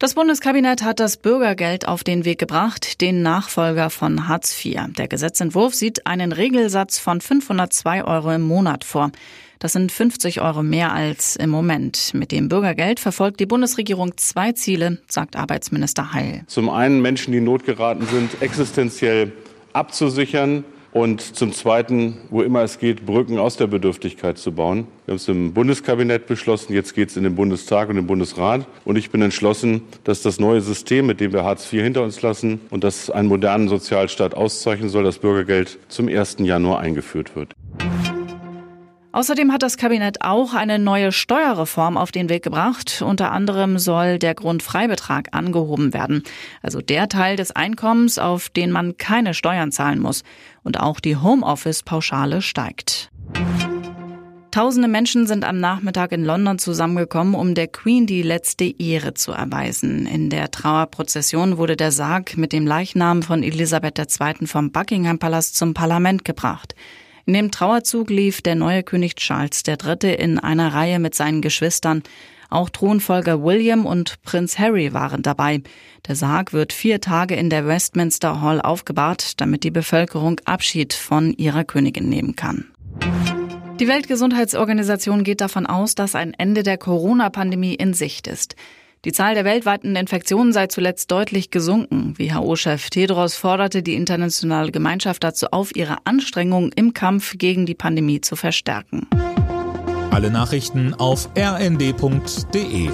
Das Bundeskabinett hat das Bürgergeld auf den Weg gebracht, den Nachfolger von Hartz IV. Der Gesetzentwurf sieht einen Regelsatz von 502 Euro im Monat vor. Das sind 50 Euro mehr als im Moment. Mit dem Bürgergeld verfolgt die Bundesregierung zwei Ziele, sagt Arbeitsminister Heil. Zum einen Menschen, die in Not geraten sind, existenziell abzusichern und zum Zweiten, wo immer es geht, Brücken aus der Bedürftigkeit zu bauen. Wir haben es im Bundeskabinett beschlossen, jetzt geht es in den Bundestag und den Bundesrat. Und ich bin entschlossen, dass das neue System, mit dem wir Hartz IV hinter uns lassen und das einen modernen Sozialstaat auszeichnen soll, das Bürgergeld zum 1. Januar eingeführt wird. Außerdem hat das Kabinett auch eine neue Steuerreform auf den Weg gebracht. Unter anderem soll der Grundfreibetrag angehoben werden. Also der Teil des Einkommens, auf den man keine Steuern zahlen muss. Und auch die Homeoffice-Pauschale steigt. Tausende Menschen sind am Nachmittag in London zusammengekommen, um der Queen die letzte Ehre zu erweisen. In der Trauerprozession wurde der Sarg mit dem Leichnam von Elisabeth II. vom Buckingham Palast zum Parlament gebracht. In dem Trauerzug lief der neue König Charles III. in einer Reihe mit seinen Geschwistern. Auch Thronfolger William und Prinz Harry waren dabei. Der Sarg wird vier Tage in der Westminster Hall aufgebahrt, damit die Bevölkerung Abschied von ihrer Königin nehmen kann. Die Weltgesundheitsorganisation geht davon aus, dass ein Ende der Corona-Pandemie in Sicht ist. Die Zahl der weltweiten Infektionen sei zuletzt deutlich gesunken. WHO-Chef Tedros forderte die internationale Gemeinschaft dazu auf, ihre Anstrengungen im Kampf gegen die Pandemie zu verstärken. Alle Nachrichten auf rnd.de